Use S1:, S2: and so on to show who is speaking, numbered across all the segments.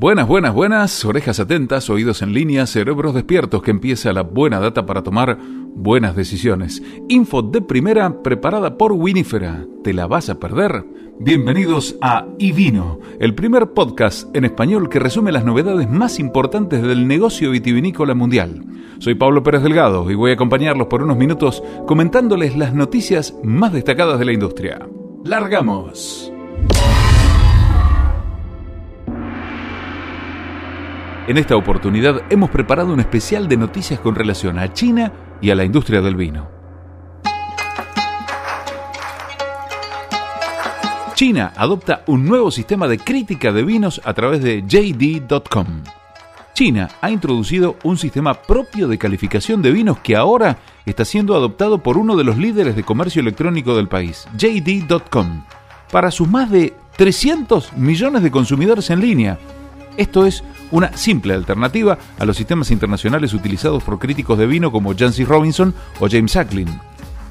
S1: Buenas, buenas, buenas, orejas atentas, oídos en línea, cerebros despiertos, que empieza la buena data para tomar buenas decisiones. Info de primera preparada por Winifera. ¿Te la vas a perder? Bienvenidos a Ivino, el primer podcast en español que resume las novedades más importantes del negocio vitivinícola mundial. Soy Pablo Pérez Delgado y voy a acompañarlos por unos minutos comentándoles las noticias más destacadas de la industria. ¡Largamos! En esta oportunidad hemos preparado un especial de noticias con relación a China y a la industria del vino. China adopta un nuevo sistema de crítica de vinos a través de JD.com. China ha introducido un sistema propio de calificación de vinos que ahora está siendo adoptado por uno de los líderes de comercio electrónico del país, JD.com, para sus más de 300 millones de consumidores en línea. Esto es una simple alternativa a los sistemas internacionales utilizados por críticos de vino como Jancy Robinson o James Acklin.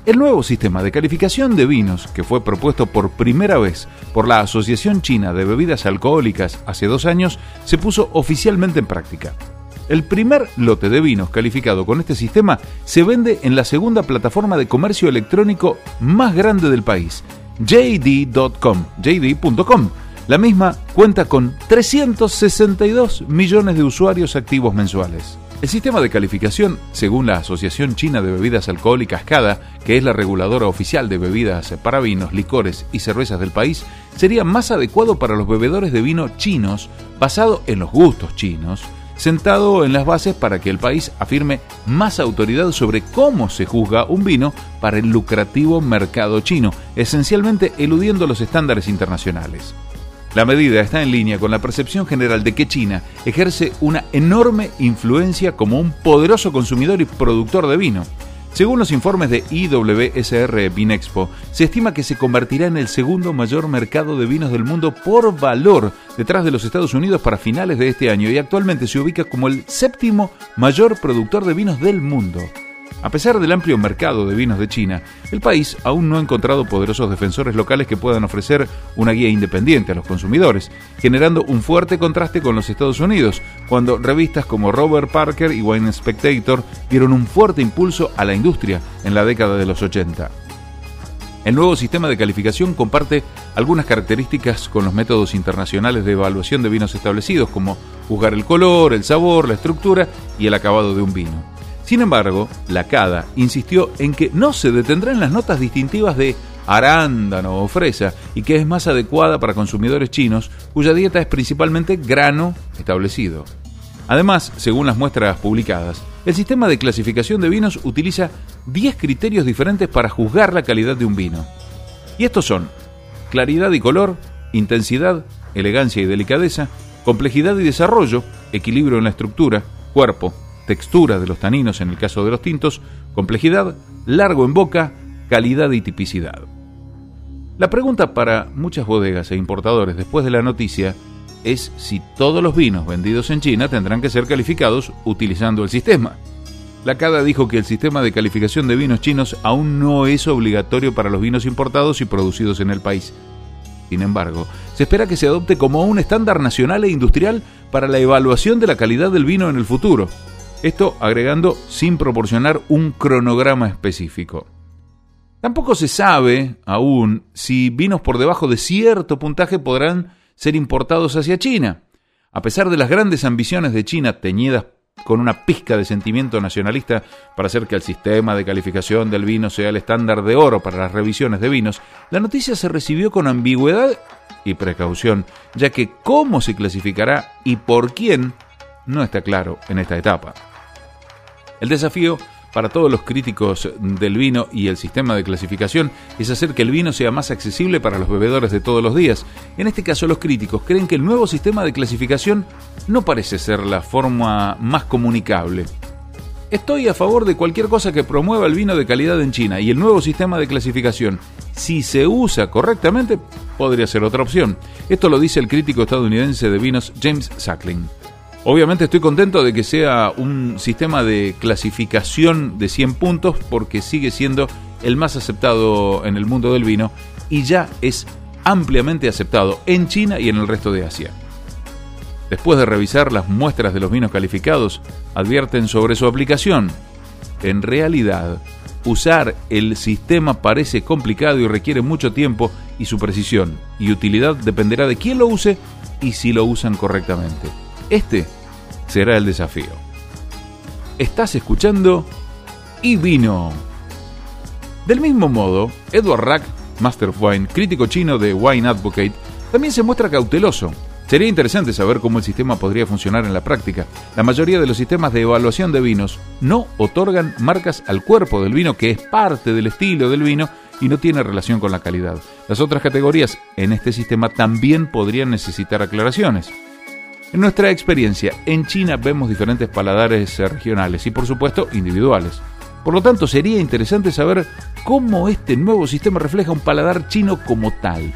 S1: El nuevo sistema de calificación de vinos, que fue propuesto por primera vez por la Asociación China de Bebidas Alcohólicas hace dos años, se puso oficialmente en práctica. El primer lote de vinos calificado con este sistema se vende en la segunda plataforma de comercio electrónico más grande del país, JD.com, JD.com, la misma cuenta con 362 millones de usuarios activos mensuales. El sistema de calificación, según la Asociación China de Bebidas Alcohólicas CADA, que es la reguladora oficial de bebidas para vinos, licores y cervezas del país, sería más adecuado para los bebedores de vino chinos, basado en los gustos chinos, sentado en las bases para que el país afirme más autoridad sobre cómo se juzga un vino para el lucrativo mercado chino, esencialmente eludiendo los estándares internacionales. La medida está en línea con la percepción general de que China ejerce una enorme influencia como un poderoso consumidor y productor de vino. Según los informes de IWSR Vinexpo, se estima que se convertirá en el segundo mayor mercado de vinos del mundo por valor detrás de los Estados Unidos para finales de este año y actualmente se ubica como el séptimo mayor productor de vinos del mundo. A pesar del amplio mercado de vinos de China, el país aún no ha encontrado poderosos defensores locales que puedan ofrecer una guía independiente a los consumidores, generando un fuerte contraste con los Estados Unidos, cuando revistas como Robert Parker y Wine Spectator dieron un fuerte impulso a la industria en la década de los 80. El nuevo sistema de calificación comparte algunas características con los métodos internacionales de evaluación de vinos establecidos, como juzgar el color, el sabor, la estructura y el acabado de un vino. Sin embargo, la CADA insistió en que no se detendrán las notas distintivas de arándano o fresa y que es más adecuada para consumidores chinos cuya dieta es principalmente grano establecido. Además, según las muestras publicadas, el sistema de clasificación de vinos utiliza 10 criterios diferentes para juzgar la calidad de un vino. Y estos son claridad y color, intensidad, elegancia y delicadeza, complejidad y desarrollo, equilibrio en la estructura, cuerpo, textura de los taninos en el caso de los tintos, complejidad, largo en boca, calidad y tipicidad. La pregunta para muchas bodegas e importadores después de la noticia es si todos los vinos vendidos en China tendrán que ser calificados utilizando el sistema. La CADA dijo que el sistema de calificación de vinos chinos aún no es obligatorio para los vinos importados y producidos en el país. Sin embargo, se espera que se adopte como un estándar nacional e industrial para la evaluación de la calidad del vino en el futuro. Esto agregando sin proporcionar un cronograma específico. Tampoco se sabe aún si vinos por debajo de cierto puntaje podrán ser importados hacia China. A pesar de las grandes ambiciones de China teñidas con una pizca de sentimiento nacionalista para hacer que el sistema de calificación del vino sea el estándar de oro para las revisiones de vinos, la noticia se recibió con ambigüedad y precaución, ya que cómo se clasificará y por quién no está claro en esta etapa. El desafío para todos los críticos del vino y el sistema de clasificación es hacer que el vino sea más accesible para los bebedores de todos los días. En este caso, los críticos creen que el nuevo sistema de clasificación no parece ser la forma más comunicable. Estoy a favor de cualquier cosa que promueva el vino de calidad en China y el nuevo sistema de clasificación, si se usa correctamente, podría ser otra opción. Esto lo dice el crítico estadounidense de vinos James Sackling. Obviamente estoy contento de que sea un sistema de clasificación de 100 puntos porque sigue siendo el más aceptado en el mundo del vino y ya es ampliamente aceptado en China y en el resto de Asia. después de revisar las muestras de los vinos calificados, advierten sobre su aplicación. En realidad, usar el sistema parece complicado y requiere mucho tiempo y su precisión y utilidad dependerá de quién lo use y si lo usan correctamente. Este será el desafío. Estás escuchando y vino. Del mismo modo, Edward Rack, Master of Wine, crítico chino de Wine Advocate, también se muestra cauteloso. Sería interesante saber cómo el sistema podría funcionar en la práctica. La mayoría de los sistemas de evaluación de vinos no otorgan marcas al cuerpo del vino, que es parte del estilo del vino y no tiene relación con la calidad. Las otras categorías en este sistema también podrían necesitar aclaraciones. En nuestra experiencia, en China vemos diferentes paladares regionales y por supuesto individuales. Por lo tanto, sería interesante saber cómo este nuevo sistema refleja un paladar chino como tal.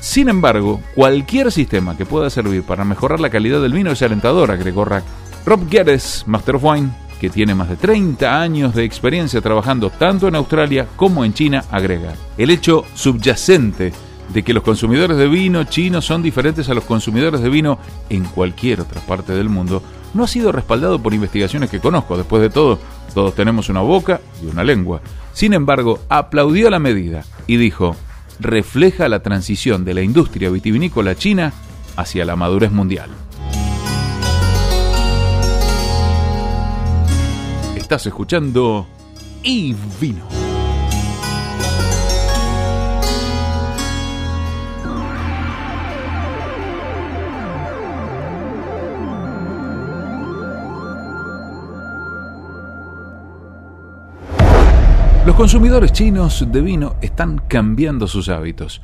S1: Sin embargo, cualquier sistema que pueda servir para mejorar la calidad del vino es alentador, agregó Rack. Rob Geddes, Master of Wine, que tiene más de 30 años de experiencia trabajando tanto en Australia como en China, agrega. El hecho subyacente de que los consumidores de vino chinos son diferentes a los consumidores de vino en cualquier otra parte del mundo no ha sido respaldado por investigaciones que conozco. Después de todo, todos tenemos una boca y una lengua. Sin embargo, aplaudió la medida y dijo, refleja la transición de la industria vitivinícola china hacia la madurez mundial. Estás escuchando y vino. Los consumidores chinos de vino están cambiando sus hábitos.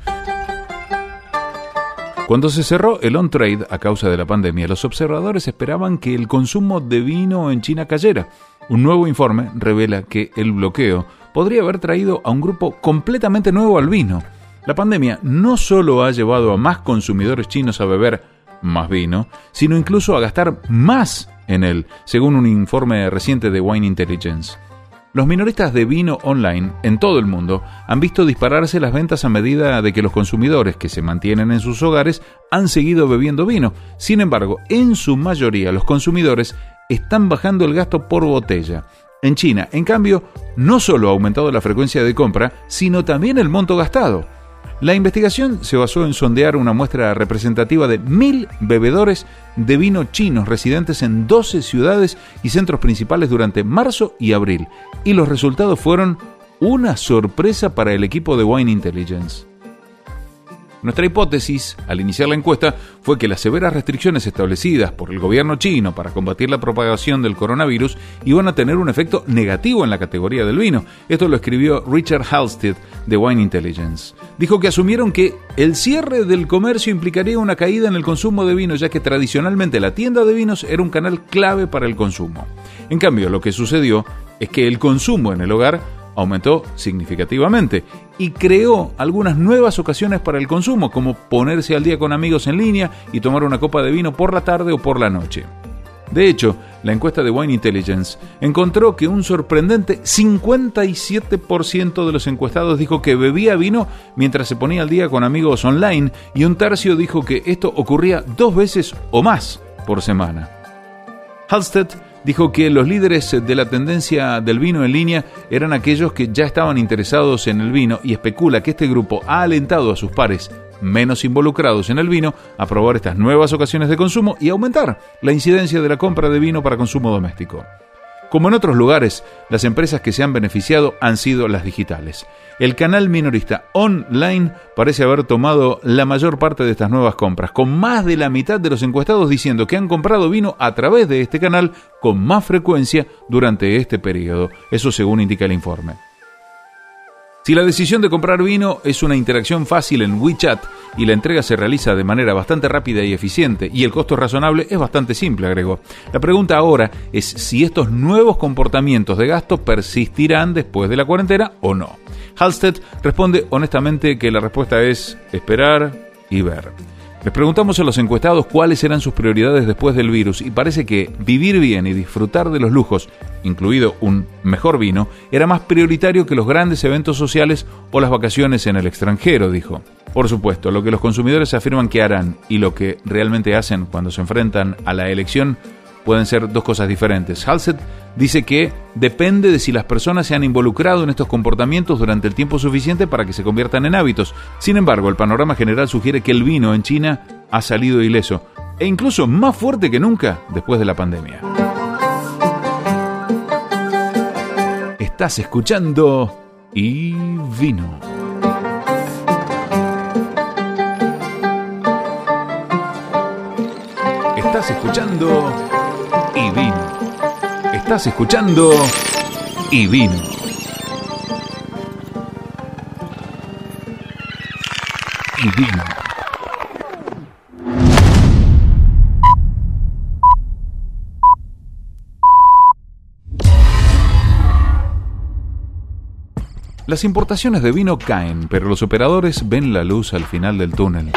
S1: Cuando se cerró el on-trade a causa de la pandemia, los observadores esperaban que el consumo de vino en China cayera. Un nuevo informe revela que el bloqueo podría haber traído a un grupo completamente nuevo al vino. La pandemia no solo ha llevado a más consumidores chinos a beber más vino, sino incluso a gastar más en él, según un informe reciente de Wine Intelligence. Los minoristas de vino online en todo el mundo han visto dispararse las ventas a medida de que los consumidores que se mantienen en sus hogares han seguido bebiendo vino. Sin embargo, en su mayoría los consumidores están bajando el gasto por botella. En China, en cambio, no solo ha aumentado la frecuencia de compra, sino también el monto gastado. La investigación se basó en sondear una muestra representativa de mil bebedores de vino chinos residentes en 12 ciudades y centros principales durante marzo y abril, y los resultados fueron una sorpresa para el equipo de Wine Intelligence. Nuestra hipótesis, al iniciar la encuesta, fue que las severas restricciones establecidas por el gobierno chino para combatir la propagación del coronavirus iban a tener un efecto negativo en la categoría del vino. Esto lo escribió Richard Halstead de Wine Intelligence. Dijo que asumieron que el cierre del comercio implicaría una caída en el consumo de vino, ya que tradicionalmente la tienda de vinos era un canal clave para el consumo. En cambio, lo que sucedió es que el consumo en el hogar aumentó significativamente y creó algunas nuevas ocasiones para el consumo, como ponerse al día con amigos en línea y tomar una copa de vino por la tarde o por la noche. De hecho, la encuesta de Wine Intelligence encontró que un sorprendente 57% de los encuestados dijo que bebía vino mientras se ponía al día con amigos online y un tercio dijo que esto ocurría dos veces o más por semana. Halstead dijo que los líderes de la tendencia del vino en línea eran aquellos que ya estaban interesados en el vino y especula que este grupo ha alentado a sus pares menos involucrados en el vino a probar estas nuevas ocasiones de consumo y aumentar la incidencia de la compra de vino para consumo doméstico. Como en otros lugares, las empresas que se han beneficiado han sido las digitales. El canal minorista online parece haber tomado la mayor parte de estas nuevas compras, con más de la mitad de los encuestados diciendo que han comprado vino a través de este canal con más frecuencia durante este periodo. Eso según indica el informe. Si la decisión de comprar vino es una interacción fácil en WeChat y la entrega se realiza de manera bastante rápida y eficiente y el costo razonable, es bastante simple, agregó. La pregunta ahora es si estos nuevos comportamientos de gasto persistirán después de la cuarentena o no. Halstead responde honestamente que la respuesta es esperar y ver. Les preguntamos a los encuestados cuáles eran sus prioridades después del virus y parece que vivir bien y disfrutar de los lujos, incluido un mejor vino, era más prioritario que los grandes eventos sociales o las vacaciones en el extranjero, dijo. Por supuesto, lo que los consumidores afirman que harán y lo que realmente hacen cuando se enfrentan a la elección pueden ser dos cosas diferentes. Halsett dice que depende de si las personas se han involucrado en estos comportamientos durante el tiempo suficiente para que se conviertan en hábitos. Sin embargo, el panorama general sugiere que el vino en China ha salido ileso e incluso más fuerte que nunca después de la pandemia. Estás escuchando y vino. Estás escuchando y vino. Estás escuchando y vino. Y vino. Las importaciones de vino caen, pero los operadores ven la luz al final del túnel.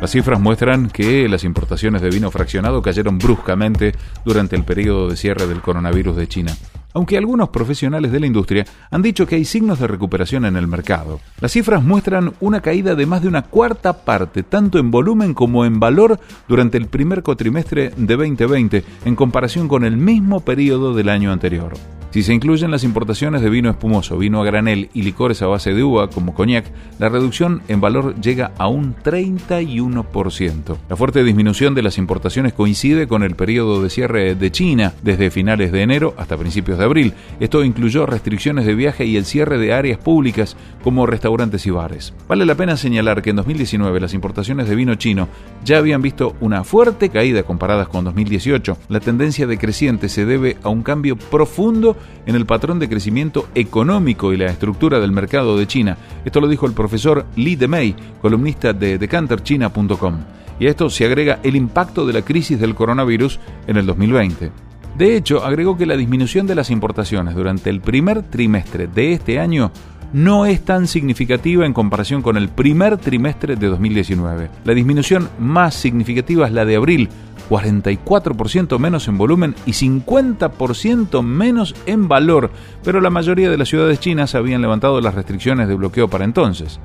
S1: Las cifras muestran que las importaciones de vino fraccionado cayeron bruscamente durante el periodo de cierre del coronavirus de China, aunque algunos profesionales de la industria han dicho que hay signos de recuperación en el mercado. Las cifras muestran una caída de más de una cuarta parte, tanto en volumen como en valor, durante el primer cuatrimestre de 2020, en comparación con el mismo periodo del año anterior. Si se incluyen las importaciones de vino espumoso, vino a granel y licores a base de uva, como coñac, la reducción en valor llega a un 31%. La fuerte disminución de las importaciones coincide con el periodo de cierre de China desde finales de enero hasta principios de abril. Esto incluyó restricciones de viaje y el cierre de áreas públicas como restaurantes y bares. Vale la pena señalar que en 2019 las importaciones de vino chino ya habían visto una fuerte caída comparadas con 2018. La tendencia decreciente se debe a un cambio profundo en el patrón de crecimiento económico y la estructura del mercado de China. Esto lo dijo el profesor Li Demei, columnista de decanterchina.com. Y a esto se agrega el impacto de la crisis del coronavirus en el 2020. De hecho, agregó que la disminución de las importaciones durante el primer trimestre de este año no es tan significativa en comparación con el primer trimestre de 2019. La disminución más significativa es la de abril, 44% menos en volumen y 50% menos en valor, pero la mayoría de las ciudades chinas habían levantado las restricciones de bloqueo para entonces.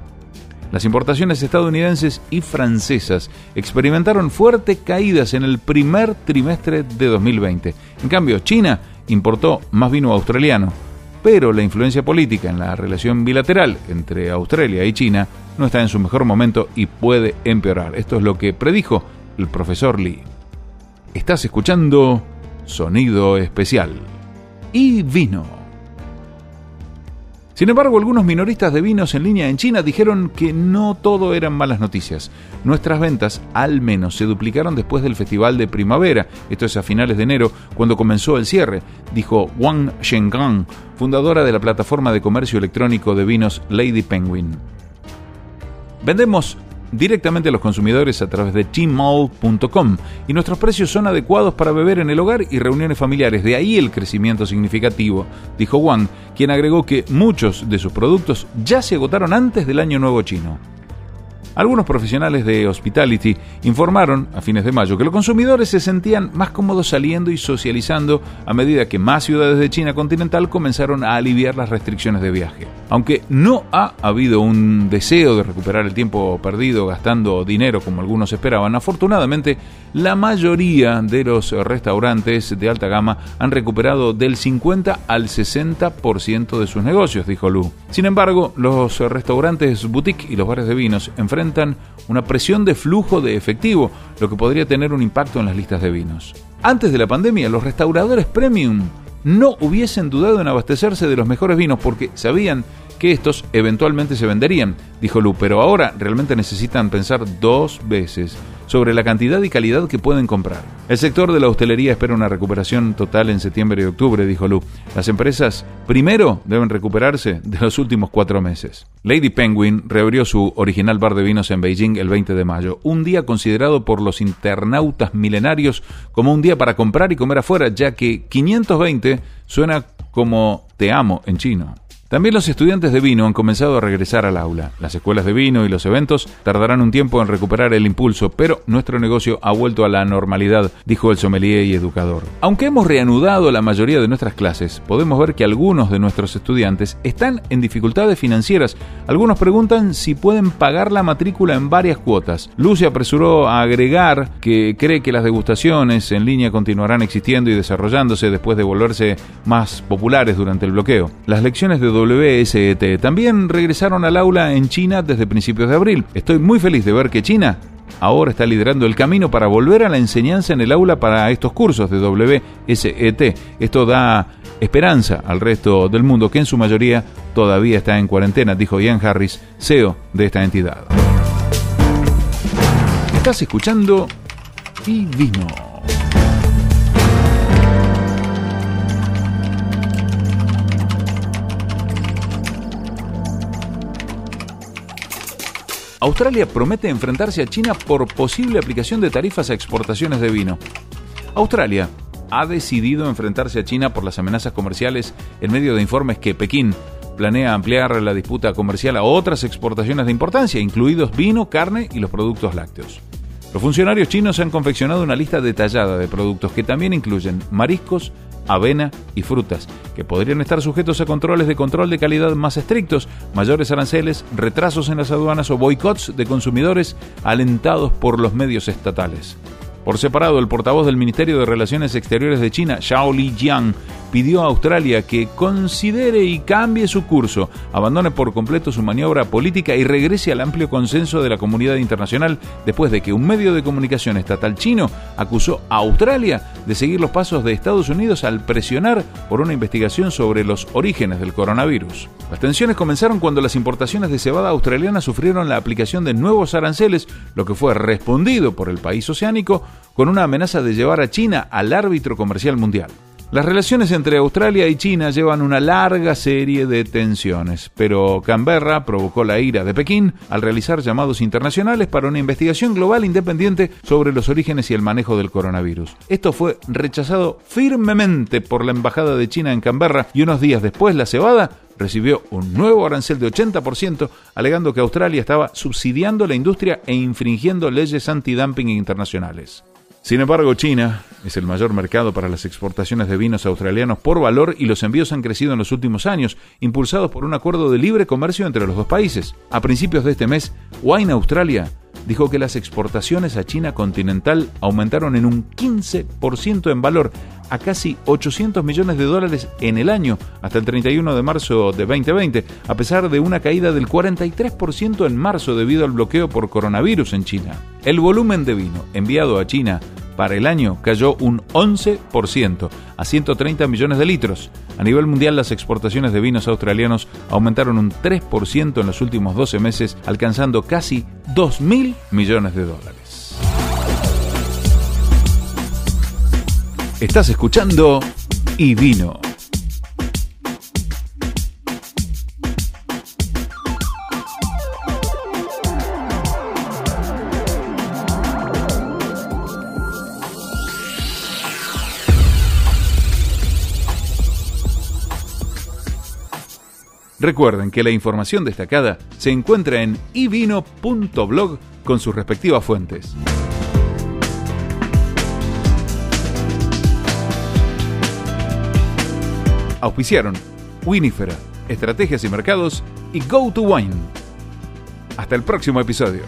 S1: Las importaciones estadounidenses y francesas experimentaron fuertes caídas en el primer trimestre de 2020. En cambio, China importó más vino australiano, pero la influencia política en la relación bilateral entre Australia y China no está en su mejor momento y puede empeorar. Esto es lo que predijo el profesor Lee. Estás escuchando Sonido Especial. Y vino. Sin embargo, algunos minoristas de vinos en línea en China dijeron que no todo eran malas noticias. Nuestras ventas al menos se duplicaron después del festival de primavera, esto es a finales de enero, cuando comenzó el cierre, dijo Wang Shenggang, fundadora de la plataforma de comercio electrónico de vinos Lady Penguin. Vendemos directamente a los consumidores a través de Tmall.com y nuestros precios son adecuados para beber en el hogar y reuniones familiares. De ahí el crecimiento significativo, dijo Wang, quien agregó que muchos de sus productos ya se agotaron antes del año nuevo chino. Algunos profesionales de hospitality informaron a fines de mayo que los consumidores se sentían más cómodos saliendo y socializando a medida que más ciudades de China continental comenzaron a aliviar las restricciones de viaje. Aunque no ha habido un deseo de recuperar el tiempo perdido gastando dinero como algunos esperaban, afortunadamente la mayoría de los restaurantes de alta gama han recuperado del 50 al 60% de sus negocios, dijo Lu. Sin embargo, los restaurantes boutique y los bares de vinos enfrentan una presión de flujo de efectivo, lo que podría tener un impacto en las listas de vinos. Antes de la pandemia, los restauradores premium no hubiesen dudado en abastecerse de los mejores vinos porque sabían que estos eventualmente se venderían, dijo Lu, pero ahora realmente necesitan pensar dos veces sobre la cantidad y calidad que pueden comprar. El sector de la hostelería espera una recuperación total en septiembre y octubre, dijo Lu. Las empresas primero deben recuperarse de los últimos cuatro meses. Lady Penguin reabrió su original bar de vinos en Beijing el 20 de mayo, un día considerado por los internautas milenarios como un día para comprar y comer afuera, ya que 520 suena como te amo en chino. También los estudiantes de vino han comenzado a regresar al aula. Las escuelas de vino y los eventos tardarán un tiempo en recuperar el impulso, pero nuestro negocio ha vuelto a la normalidad, dijo el sommelier y educador. Aunque hemos reanudado la mayoría de nuestras clases, podemos ver que algunos de nuestros estudiantes están en dificultades financieras. Algunos preguntan si pueden pagar la matrícula en varias cuotas. Lucy apresuró a agregar que cree que las degustaciones en línea continuarán existiendo y desarrollándose después de volverse más populares durante el bloqueo. Las lecciones de WSET también regresaron al aula en China desde principios de abril. Estoy muy feliz de ver que China ahora está liderando el camino para volver a la enseñanza en el aula para estos cursos de WSET. Esto da esperanza al resto del mundo que en su mayoría todavía está en cuarentena, dijo Ian Harris, CEO de esta entidad. Estás escuchando y vino. Australia promete enfrentarse a China por posible aplicación de tarifas a exportaciones de vino. Australia ha decidido enfrentarse a China por las amenazas comerciales en medio de informes que Pekín planea ampliar la disputa comercial a otras exportaciones de importancia, incluidos vino, carne y los productos lácteos. Los funcionarios chinos han confeccionado una lista detallada de productos que también incluyen mariscos, avena y frutas, que podrían estar sujetos a controles de control de calidad más estrictos, mayores aranceles, retrasos en las aduanas o boicots de consumidores alentados por los medios estatales. Por separado, el portavoz del Ministerio de Relaciones Exteriores de China, Xiao Lijiang, pidió a Australia que considere y cambie su curso, abandone por completo su maniobra política y regrese al amplio consenso de la comunidad internacional después de que un medio de comunicación estatal chino acusó a Australia de seguir los pasos de Estados Unidos al presionar por una investigación sobre los orígenes del coronavirus. Las tensiones comenzaron cuando las importaciones de cebada australiana sufrieron la aplicación de nuevos aranceles, lo que fue respondido por el país oceánico con una amenaza de llevar a China al árbitro comercial mundial. Las relaciones entre Australia y China llevan una larga serie de tensiones, pero Canberra provocó la ira de Pekín al realizar llamados internacionales para una investigación global independiente sobre los orígenes y el manejo del coronavirus. Esto fue rechazado firmemente por la Embajada de China en Canberra y unos días después la cebada recibió un nuevo arancel de 80%, alegando que Australia estaba subsidiando la industria e infringiendo leyes antidumping internacionales. Sin embargo, China es el mayor mercado para las exportaciones de vinos australianos por valor y los envíos han crecido en los últimos años, impulsados por un acuerdo de libre comercio entre los dos países. A principios de este mes, Wine Australia dijo que las exportaciones a China continental aumentaron en un 15% en valor a casi 800 millones de dólares en el año hasta el 31 de marzo de 2020, a pesar de una caída del 43% en marzo debido al bloqueo por coronavirus en China. El volumen de vino enviado a China para el año cayó un 11% a 130 millones de litros. A nivel mundial las exportaciones de vinos australianos aumentaron un 3% en los últimos 12 meses, alcanzando casi 2.000 millones de dólares. Estás escuchando Y Vino. Recuerden que la información destacada se encuentra en ivino.blog con sus respectivas fuentes. Auspiciaron Winifera, Estrategias y Mercados y Go to Wine. Hasta el próximo episodio.